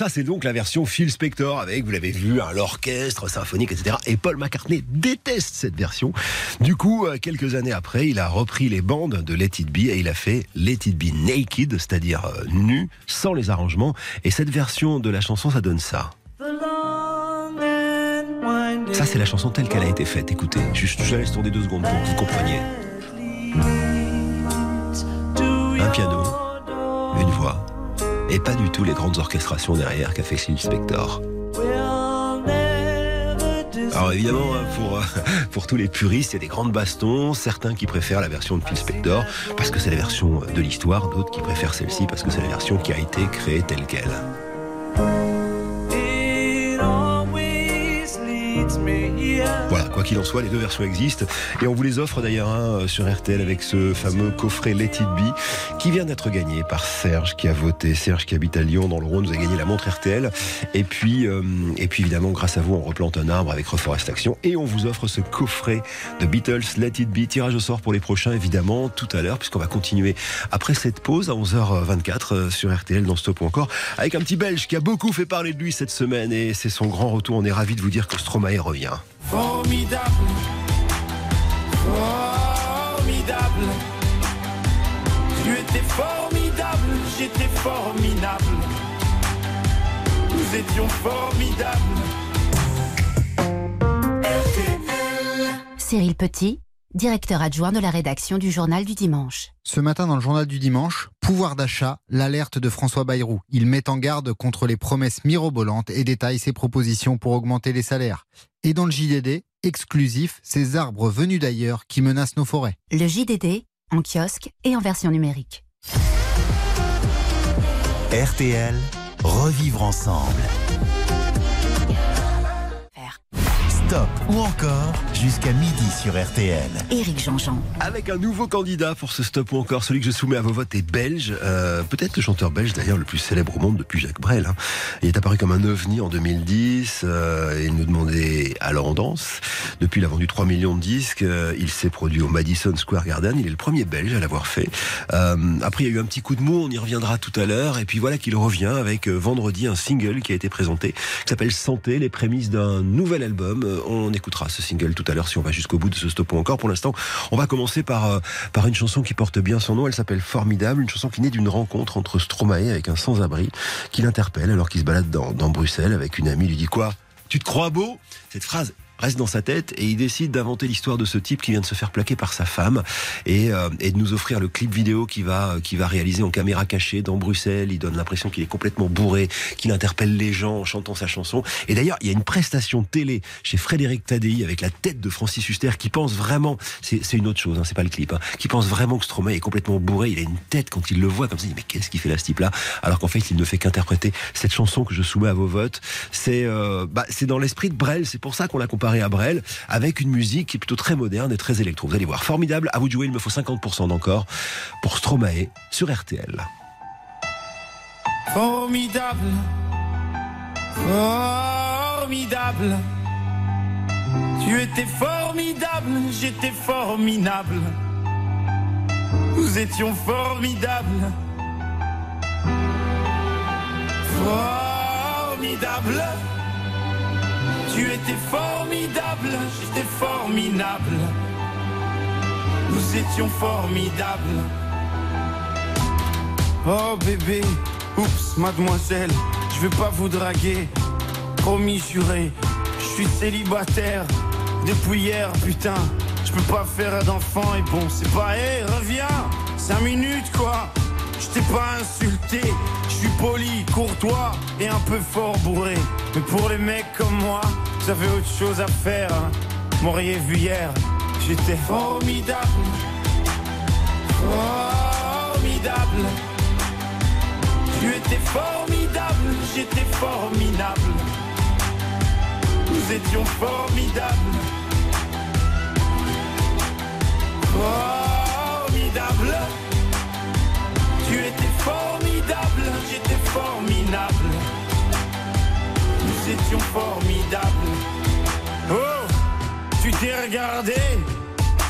C: ça, c'est donc la version Phil Spector avec, vous l'avez vu, hein, l'orchestre symphonique, etc. Et Paul McCartney déteste cette version. Du coup, euh, quelques années après, il a repris les bandes de Let It Be et il a fait Let It Be Naked, c'est-à-dire euh, nu, sans les arrangements. Et cette version de la chanson, ça donne ça. Ça, c'est la chanson telle qu'elle a été faite. Écoutez, je la laisse tourner deux secondes pour que vous compreniez. Et pas du tout les grandes orchestrations derrière qu'a fait Phil Spector. Alors évidemment, hein, pour, euh, pour tous les puristes, il y a des grandes bastons, certains qui préfèrent la version de Phil Spector parce que c'est la version de l'histoire, d'autres qui préfèrent celle-ci parce que c'est la version qui a été créée telle qu'elle. Voilà, quoi qu'il en soit, les deux versions existent et on vous les offre d'ailleurs hein, sur RTL avec ce fameux coffret Let It Be qui vient d'être gagné par Serge qui a voté. Serge qui habite à Lyon dans le Rhône, vous avez gagné la montre RTL et puis, euh, et puis évidemment grâce à vous on replante un arbre avec Reforest Action et on vous offre ce coffret de Beatles Let It Be. Tirage au sort pour les prochains évidemment tout à l'heure puisqu'on va continuer après cette pause à 11h24 euh, sur RTL dans Stop ou encore avec un petit Belge qui a beaucoup fait parler de lui cette semaine et c'est son grand retour. On est ravis de vous dire que Stromae revient.
F: Formidable, formidable. Tu étais formidable, j'étais formidable. Nous étions formidables.
B: Cyril Petit, directeur adjoint de la rédaction du Journal du Dimanche.
G: Ce matin, dans le journal du dimanche, pouvoir d'achat, l'alerte de François Bayrou. Il met en garde contre les promesses mirobolantes et détaille ses propositions pour augmenter les salaires. Et dans le JDD, exclusif, ces arbres venus d'ailleurs qui menacent nos forêts.
B: Le JDD, en kiosque et en version numérique.
A: RTL, revivre ensemble. Stop ou encore jusqu'à midi sur RTL.
B: Éric Jean-Jean.
C: Avec un nouveau candidat pour ce stop ou encore celui que je soumets à vos votes est belge, euh, peut-être le chanteur belge d'ailleurs le plus célèbre au monde depuis Jacques Brel. hein. Il est apparu comme un ovni en 2010, euh, il nous demandait alors on danse. Depuis il a vendu 3 millions de disques, euh, il s'est produit au Madison Square Garden, il est le premier belge à l'avoir fait. Euh, après il y a eu un petit coup de mou, on y reviendra tout à l'heure, et puis voilà qu'il revient avec euh, vendredi un single qui a été présenté, qui s'appelle Santé, les prémices d'un nouvel album. On écoutera ce single tout à l'heure si on va jusqu'au bout de ce stop encore. Pour l'instant, on va commencer par, euh, par une chanson qui porte bien son nom. Elle s'appelle Formidable, une chanson qui naît d'une rencontre entre Stromae avec un sans-abri qui l'interpelle alors qu'il se balade dans, dans Bruxelles avec une amie. Il lui dit quoi? Tu te crois beau? Cette phrase reste dans sa tête et il décide d'inventer l'histoire de ce type qui vient de se faire plaquer par sa femme et, euh, et de nous offrir le clip vidéo qui va qui va réaliser en caméra cachée dans Bruxelles. Il donne l'impression qu'il est complètement bourré, qu'il interpelle les gens en chantant sa chanson. Et d'ailleurs, il y a une prestation télé chez Frédéric Tadei avec la tête de Francis Huster qui pense vraiment, c'est une autre chose, hein, c'est pas le clip, hein, qui pense vraiment que Stromae est complètement bourré. Il a une tête quand il le voit comme ça, mais qu'est-ce qu'il fait là ce type-là? Alors qu'en fait, il ne fait qu'interpréter cette chanson que je soumets à vos votes. C'est euh, bah, c'est dans l'esprit de Brel, c'est pour ça qu'on l'a comparé à Brel, avec une musique qui est plutôt très moderne et très électro. Vous allez voir, formidable. À vous de jouer, il me faut 50% d'encore pour Stromae sur RTL.
F: Formidable, formidable. Tu étais formidable, j'étais formidable. Nous étions formidables. Formidable. Tu étais formidable, j'étais formidable. Nous étions formidables. Oh bébé, oups, mademoiselle, je vais pas vous draguer. Promis juré, je suis célibataire depuis hier, putain. Je peux pas faire d'enfant et bon, c'est pas, hé, reviens, cinq minutes quoi. Je t'ai pas insulté, poli, courtois et un peu fort bourré. Mais pour les mecs comme moi, vous avez autre chose à faire. Hein. M'auriez vu hier, j'étais formidable. Formidable. Tu étais formidable, j'étais formidable. Nous étions formidables. Formidable. Tu étais formidable, Formidables. Oh, tu t'es regardé,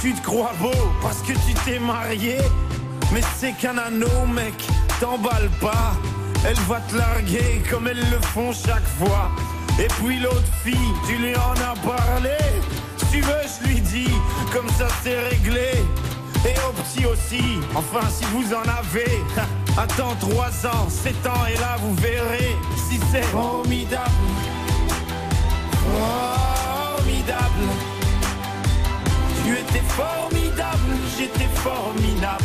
F: Tu te crois beau parce que tu t'es marié. Mais c'est qu'un anneau, mec, t'emballe pas. Elle va te larguer comme elles le font chaque fois. Et puis l'autre fille, tu lui en as parlé. Tu veux, je lui dis, comme ça c'est réglé. Et au petit aussi, enfin si vous en avez. Attends 3 ans, 7 ans et là vous verrez si c'est formidable. Formidable. Tu étais formidable, j'étais formidable.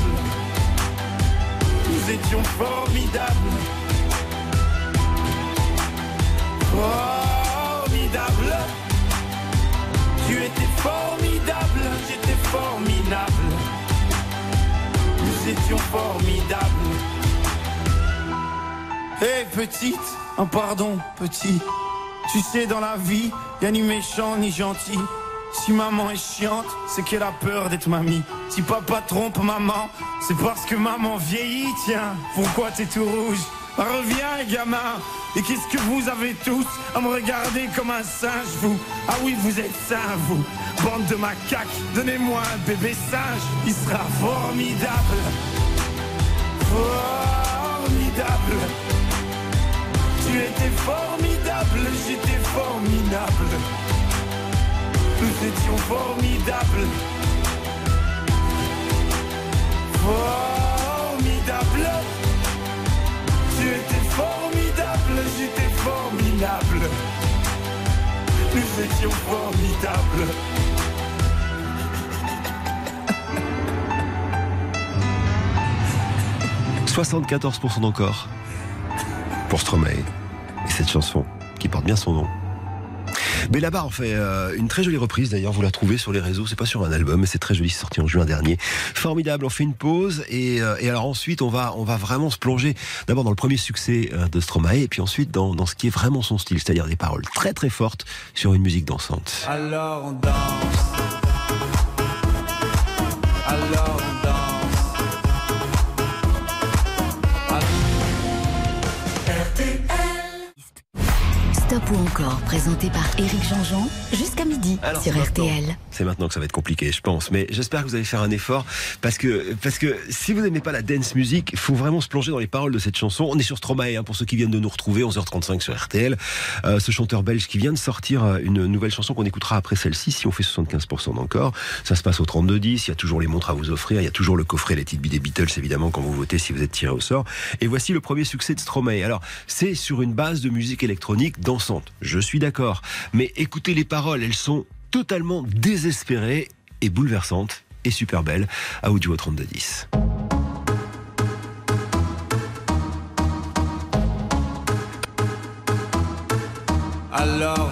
F: Nous étions formidables. Formidable. Tu étais formidable, j'étais formidable. Nous étions formidables. Hé petite, un pardon petit. Tu sais dans la vie, y a ni méchant ni gentil. Si maman est chiante, c'est qu'elle a peur d'être mamie. Si papa trompe maman, c'est parce que maman vieillit, tiens. Pourquoi t'es tout rouge? Reviens, gamin. Et qu'est-ce que vous avez tous à me regarder comme un singe, vous? Ah oui, vous êtes sains, vous. Bande de macaques, donnez-moi un bébé singe. Il sera formidable. Formidable. Tu étais formidable, j'étais formidable. Nous étions formidables. Formidable. Tu étais formidable, j'étais formidable. Nous étions formidables.
C: 74% d'encore pour Stromae et cette chanson qui porte bien son nom. Mais là-bas, on fait euh, une très jolie reprise. D'ailleurs, vous la trouvez sur les réseaux. C'est pas sur un album, mais c'est très joli. C'est sorti en juin dernier. Formidable. On fait une pause et, euh, alors ensuite, on va on va vraiment se plonger d'abord dans le premier succès euh, de Stromae et puis ensuite dans, dans ce qui est vraiment son style, c'est-à-dire des paroles très très fortes sur une musique dansante.
F: Alors on danse. Alors on danse.
B: Stop ou encore, présenté par Éric Jean-Jean, jusqu'à midi
C: Alors,
B: sur. RTL.
C: C'est maintenant que ça va être compliqué, je pense. Mais j'espère que vous allez faire un effort parce que parce que si vous n'aimez pas la dance music, il faut vraiment se plonger dans les paroles de cette chanson. On est sur Stromae hein, pour ceux qui viennent de nous retrouver 11h35 sur RTL. Euh, ce chanteur belge qui vient de sortir euh, une nouvelle chanson qu'on écoutera après celle-ci si on fait 75% d'encore. Ça se passe au 32 10, il y a toujours les montres à vous offrir, il y a toujours le coffret les titres des Beatles évidemment quand vous votez si vous êtes tiré au sort. Et voici le premier succès de Stromae. Alors, c'est sur une base de musique électronique Je suis d'accord, mais écoutez les paroles, elles sont totalement désespérées et bouleversantes et super belles. À Audio au 32 10.
F: Alors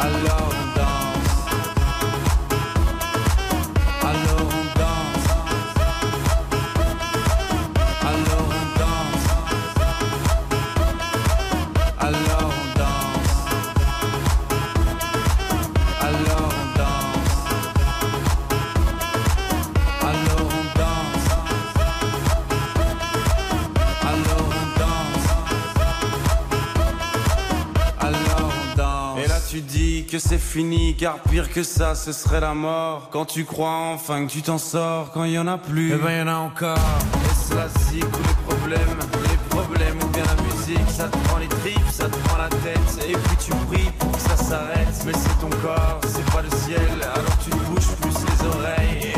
F: alone dis que c'est fini, car pire que ça, ce serait la mort. Quand tu crois enfin que tu t'en sors, quand il y en a plus, eh ben y en a encore. Et cela zik ou les problèmes, les problèmes ou bien la musique, ça te prend les tripes, ça te prend la tête. Et puis tu pries pour que ça s'arrête, mais c'est ton corps, c'est pas le ciel. Alors tu te bouges plus les oreilles,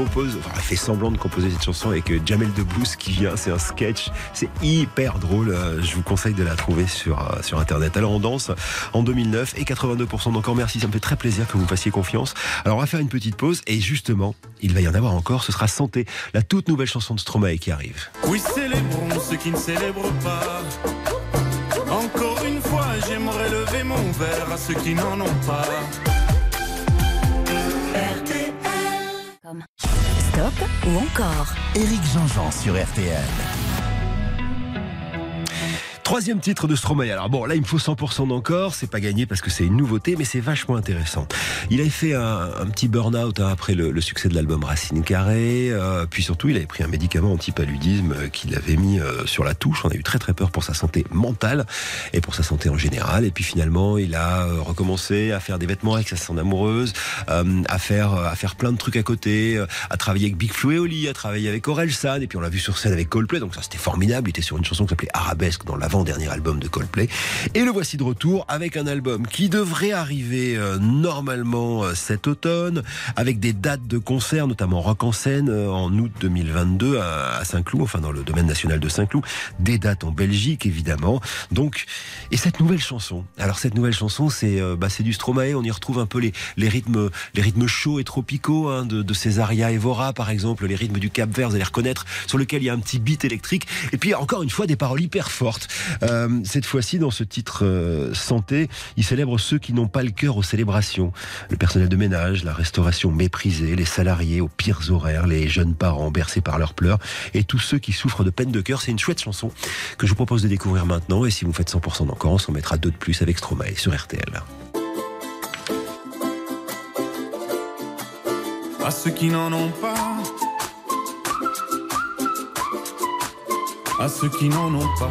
C: Enfin il fait semblant de composer cette chanson avec euh, Jamel Debbouze qui vient, c'est un sketch, c'est hyper drôle, euh, je vous conseille de la trouver sur, euh, sur internet. Alors on danse en 2009 et 82% d'encore merci, ça me fait très plaisir que vous fassiez confiance. Alors on va faire une petite pause et justement, il va y en avoir encore, ce sera Santé, la toute nouvelle chanson de Stromae qui arrive.
F: Oui, célébrons ceux qui ne célèbrent pas. Encore une fois, j'aimerais lever mon verre à ceux qui n'en ont pas.
B: Ou encore
A: Éric Jean-Jean sur RTL.
C: Troisième titre de Stromae. Alors bon, là il me faut 100% d'encore, c'est pas gagné parce que c'est une nouveauté, mais c'est vachement intéressant. Il avait fait un, petit burn-out hein, après le, succès de l'album Racine Carrée, euh, puis surtout il avait pris un médicament anti-paludisme euh, qu'il avait mis euh, sur la touche. On a eu très très peur pour sa santé mentale et pour sa santé en général. Et puis finalement il a euh, recommencé à faire des vêtements avec sa amoureuse, à faire à faire plein de trucs à côté, à travailler avec Big Flo et Oli, à travailler avec Aurel San, et puis on l'a vu sur scène avec Coldplay. Donc ça c'était formidable. Il était sur une chanson qui s'appelait Arabesque dans l'avant-dernier album de Coldplay. Et le voici de retour avec un album qui devrait arriver euh, normalement euh, cet automne, avec des dates de concert, notamment Rock en scène euh, en août 2022 à, à Saint-Cloud, enfin dans le domaine national de Saint-Cloud, des dates en Belgique évidemment. Donc, et cette nouvelle chanson. Alors cette nouvelle chanson, c'est euh, bah, c'est du Stromae. On y retrouve un peu les, les rythmes, les rythmes chauds et tropicaux hein, de, de Césaria Evora par exemple, les rythmes du Cap Vert, vous allez reconnaître, sur lequel il y a un petit beat électrique. Et puis encore une fois des paroles hyper fortes. Euh, cette fois-ci, dans ce titre euh, santé, il célèbre ceux qui n'ont pas le cœur aux célébrations. Le personnel de ménage, la restauration méprisée, les salariés aux pires horaires, les jeunes parents bercés par leurs pleurs et tous ceux qui souffrent de peine de cœur. C'est une chouette chanson que je vous propose de découvrir maintenant. Et si vous faites 100% d'encore, on s'en mettra deux de plus avec Stromae sur RTL.
F: À ceux qui n'en ont pas. À ceux qui n'en ont pas.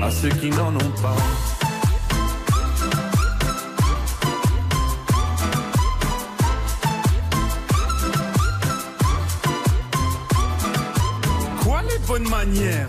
F: À ceux qui n'en ont pas. Quoi les bonnes manières?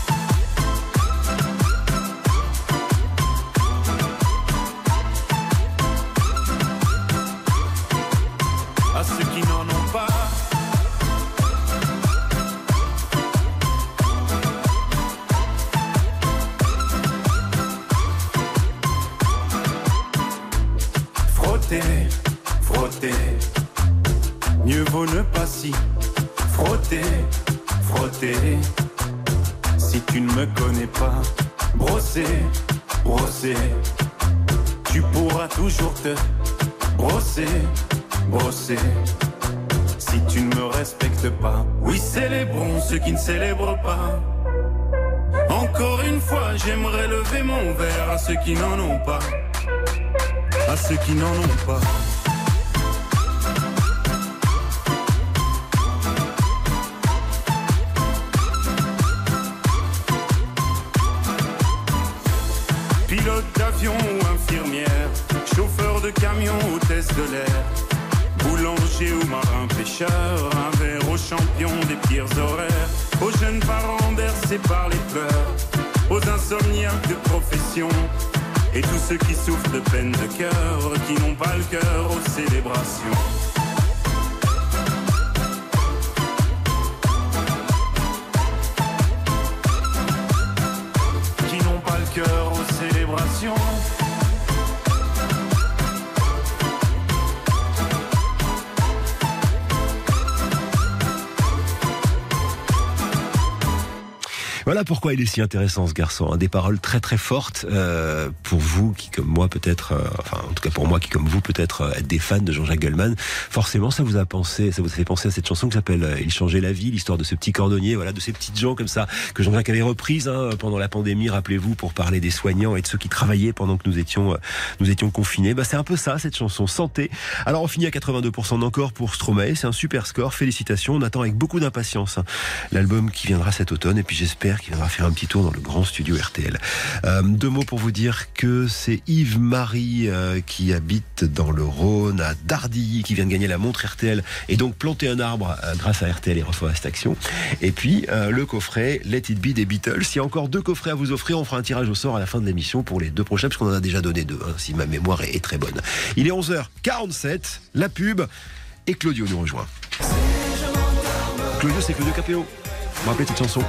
F: Ceux qui n'en ont pas. À ceux qui n'en ont pas. De peine de cœur,
C: il est si intéressant ce garçon. hein. Des paroles très très fortes euh, pour vous qui comme moi peut-être, euh, enfin en tout cas pour moi qui comme vous peut-être euh, êtes des fans de Jean-Jacques Goldman. Forcément ça vous a pensé, ça vous a fait penser à cette chanson qui s'appelle Il changeait la vie, l'histoire de ce petit cordonnier, voilà, de ces petites gens comme ça que Jean-Jacques avait reprises hein, pendant la pandémie. Rappelez-vous pour parler des soignants et de ceux qui travaillaient pendant que nous étions nous étions confinés. Bah c'est un peu ça cette chanson santé. Alors on finit à 82% encore pour Stromae, c'est un super score. Félicitations, on attend avec beaucoup d'impatience hein, l'album qui viendra cet automne et puis j'espère qu'il viendra faire un petit tour dans le grand studio RTL. Euh, deux mots pour vous dire que c'est Yves-Marie euh, qui habite dans le Rhône à Dardilly qui vient de gagner la montre RTL et donc planter un arbre euh, grâce à RTL et reçoit cette action. Et puis le coffret Let It Be des Beatles. Il y a encore deux coffrets à vous offrir. On fera un tirage au sort à la fin de l'émission pour les deux prochains parce qu'on en a déjà donné deux hein, si ma mémoire est très bonne. Il est 11h47, la pub et Claudio nous rejoint. Claudio, c'est Claudio Capéo. Rappelez cette chanson.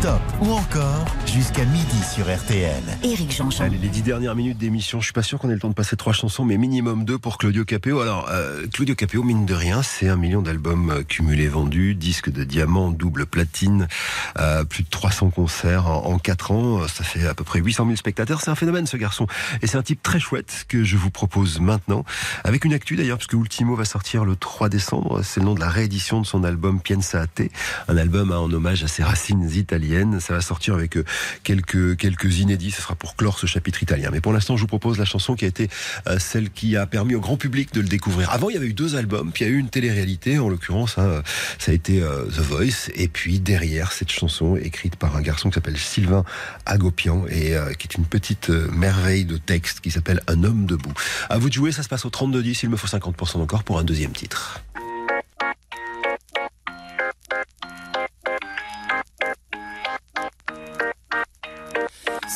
A: Stop. Ou encore jusqu'à midi sur RTL.
B: Éric Jean-Jean.
C: Allez, les dix dernières minutes d'émission, je suis pas sûr qu'on ait le temps de passer trois chansons, mais minimum deux pour Claudio Capéo. Alors, euh, Claudio Capéo, mine de rien, c'est un million d'albums euh, cumulés vendus, disques de diamant, double platine, euh, plus de 300 concerts en, en quatre ans. Ça fait à peu près 800 000 spectateurs. C'est un phénomène, ce garçon. Et c'est un type très chouette que je vous propose maintenant, avec une actu d'ailleurs, puisque Ultimo va sortir le 3 décembre. C'est le nom de la réédition de son album Piensa a te, un album hein, en hommage à ses racines italiennes. Ça va sortir avec euh, quelques quelques inédits. Ce sera pour clore ce chapitre italien. Mais pour l'instant, je vous propose la chanson qui a été euh, celle qui a permis au grand public de le découvrir. Avant, il y avait eu deux albums, puis il y a eu une télé-réalité. En l'occurrence, hein, ça a été euh, The Voice. Et puis derrière cette chanson écrite par un garçon qui s'appelle Sylvain Agopian et euh, qui est une petite merveille de texte qui s'appelle Un homme debout. À vous de jouer. Ça se passe au 32 10. Il me faut 50% encore pour un deuxième titre.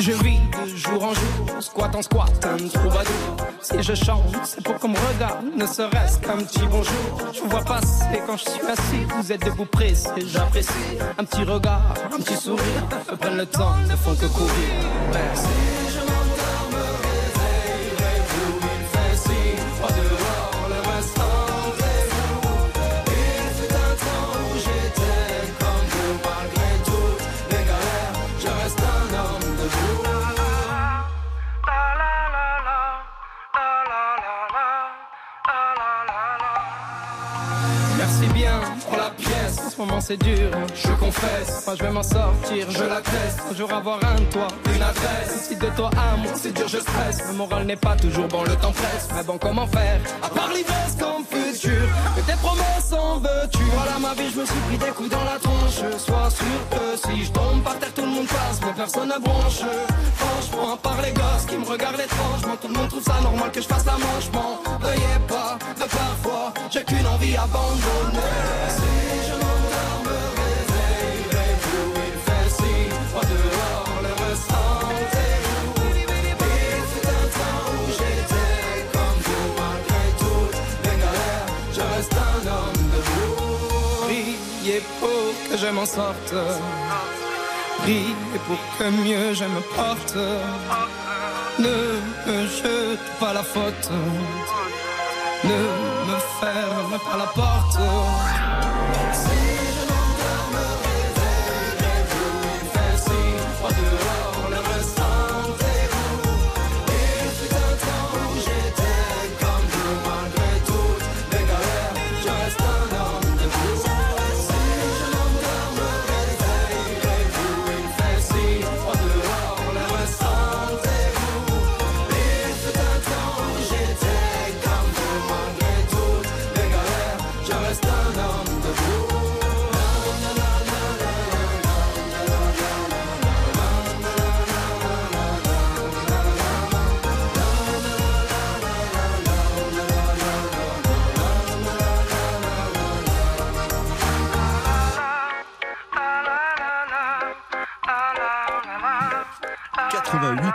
H: je vis de jour en jour, squat en squat, un troubadour. Si je chante, c'est pour qu'on me regarde, ne serait-ce qu'un petit bonjour. Je vous vois passer quand je suis assis, vous êtes debout pressé, j'apprécie. Un petit regard, un petit sourire, prennent le temps, ne font que courir. Merci c'est dur, je confesse. Moi je vais m'en sortir, je l'agresse. Un jour avoir un toit, une adresse. Si de toi à moi, c'est dur, je stresse. Le moral n'est pas toujours bon, le temps presse. Mais bon, comment faire? À part l'ivresse comme futur, que tes promesses en veux-tu? Voilà ma vie, je me suis pris des coups dans la tronche. Sois sûr que si je tombe par terre, tout le monde passe, mais personne ne bronche. Franchement, à part les gosses qui me regardent étrangement, tout le monde trouve ça normal que je fasse la manche. M'en veuillez pas, de parfois, j'ai qu'une envie abandonnée. Si je m'endors, je m'en sorte. Priez pour que mieux je me porte. Ne me jete pas la faute. Ne me ferme pas la porte.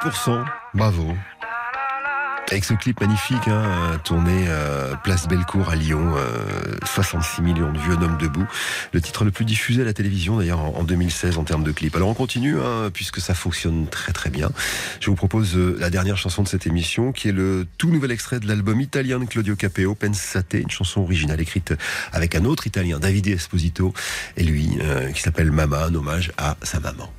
C: 88%, bravo. Avec ce clip magnifique, hein, tourné euh, Place Bellecour à Lyon, euh, 66 millions de vieux hommes debout. Le titre le plus diffusé à la télévision d'ailleurs en, en 2016 en termes de clip. Alors on continue, hein, puisque ça fonctionne très très bien. Je vous propose euh, la dernière chanson de cette émission, qui est le tout nouvel extrait de l'album italien de Claudio Capeo, Pensate, une chanson originale écrite avec un autre italien, Davide Esposito, et lui, euh, qui s'appelle Mama, un hommage à sa maman.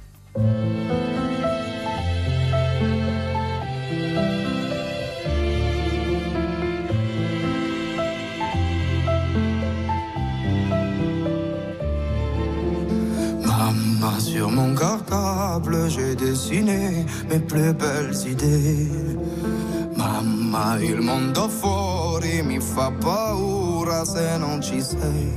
I: Sur mon cartable, j'ai dessiné mes plus belles idées. Mamma, il mondo fuori mi fa paura se non ci sei.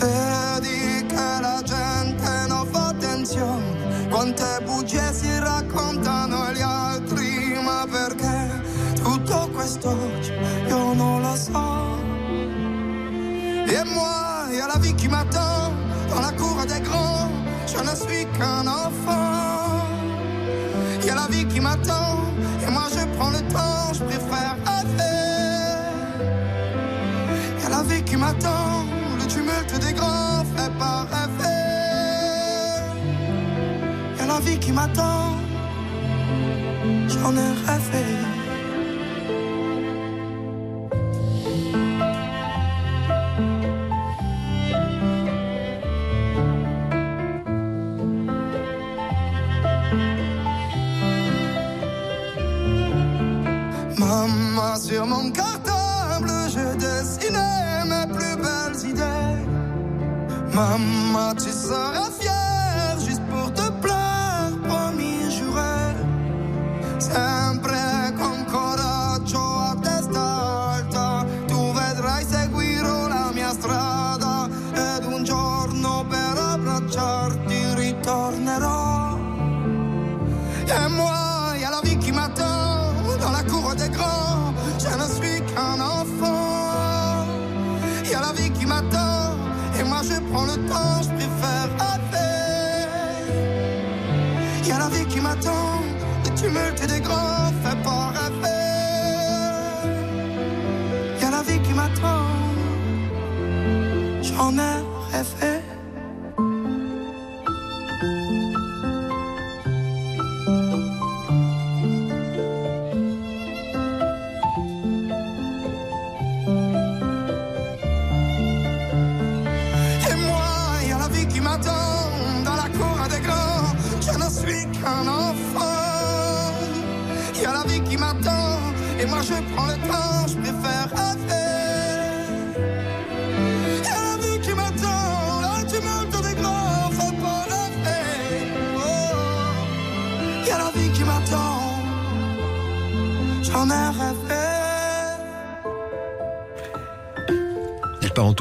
I: Vedi che la gente non fa attenzione, quante bugie si raccontano agli altri, ma perché tutto questo io non lo so. Et moi, y a la vie qui m'attend dans la cour des grands. Je ne suis qu'un enfant. Y a la vie qui m'attend et moi je prends le temps, je préfère rêver. Y a la vie qui m'attend, le tumulte des grands fait pas rêver. Y a la vie qui m'attend, j'en ai rêvé. Maman, sur mon cartable, j'ai dessiné mes plus belles idées. Maman, tu seras fière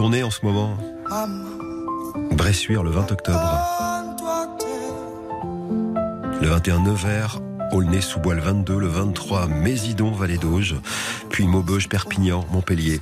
C: en ce moment. Bressuire le 20 octobre. Le 21 Nevers, Aulnay-sous-Bois le 22, le 23 Mésidon, Vallée d'Auge, puis Maubeuge, Perpignan, Montpellier.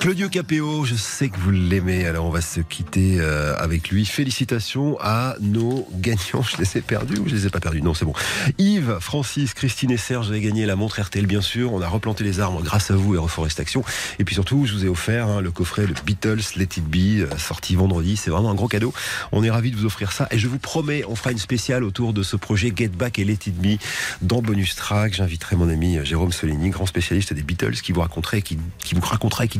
C: Claudio Capéo, je sais que vous l'aimez, alors on va se quitter euh, avec lui. Félicitations à nos gagnants. Je les ai perdus ou je les ai pas perdus? Non, c'est bon. Yves, Francis, Christine et Serge avaient gagné la montre RTL, bien sûr. On a replanté les arbres grâce à vous et Reforestation. Et puis surtout, je vous ai offert hein, le coffret de Beatles Let It Be, euh, sorti vendredi. C'est vraiment un gros cadeau. On est ravis de vous offrir ça. Et je vous promets, on fera une spéciale autour de ce projet Get Back et Let It Be dans Bonus Track. J'inviterai mon ami euh, Jérôme Solini, grand spécialiste des Beatles, qui vous raconterait, qui, qui vous racontera et qui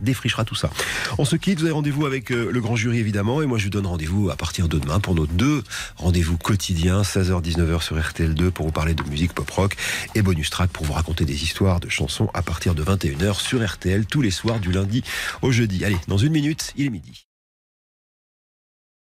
C: défrichera, tout ça. On se quitte. Vous avez rendez-vous avec euh, le grand jury, évidemment. Et moi, je vous donne rendez-vous à partir de demain pour nos deux rendez-vous quotidiens, 16h-19h sur RTL2 pour vous parler de musique pop-rock et Bonus Track pour vous raconter des histoires de chansons à partir de 21h sur RTL tous les soirs du lundi au jeudi. Allez, dans une minute, il est midi.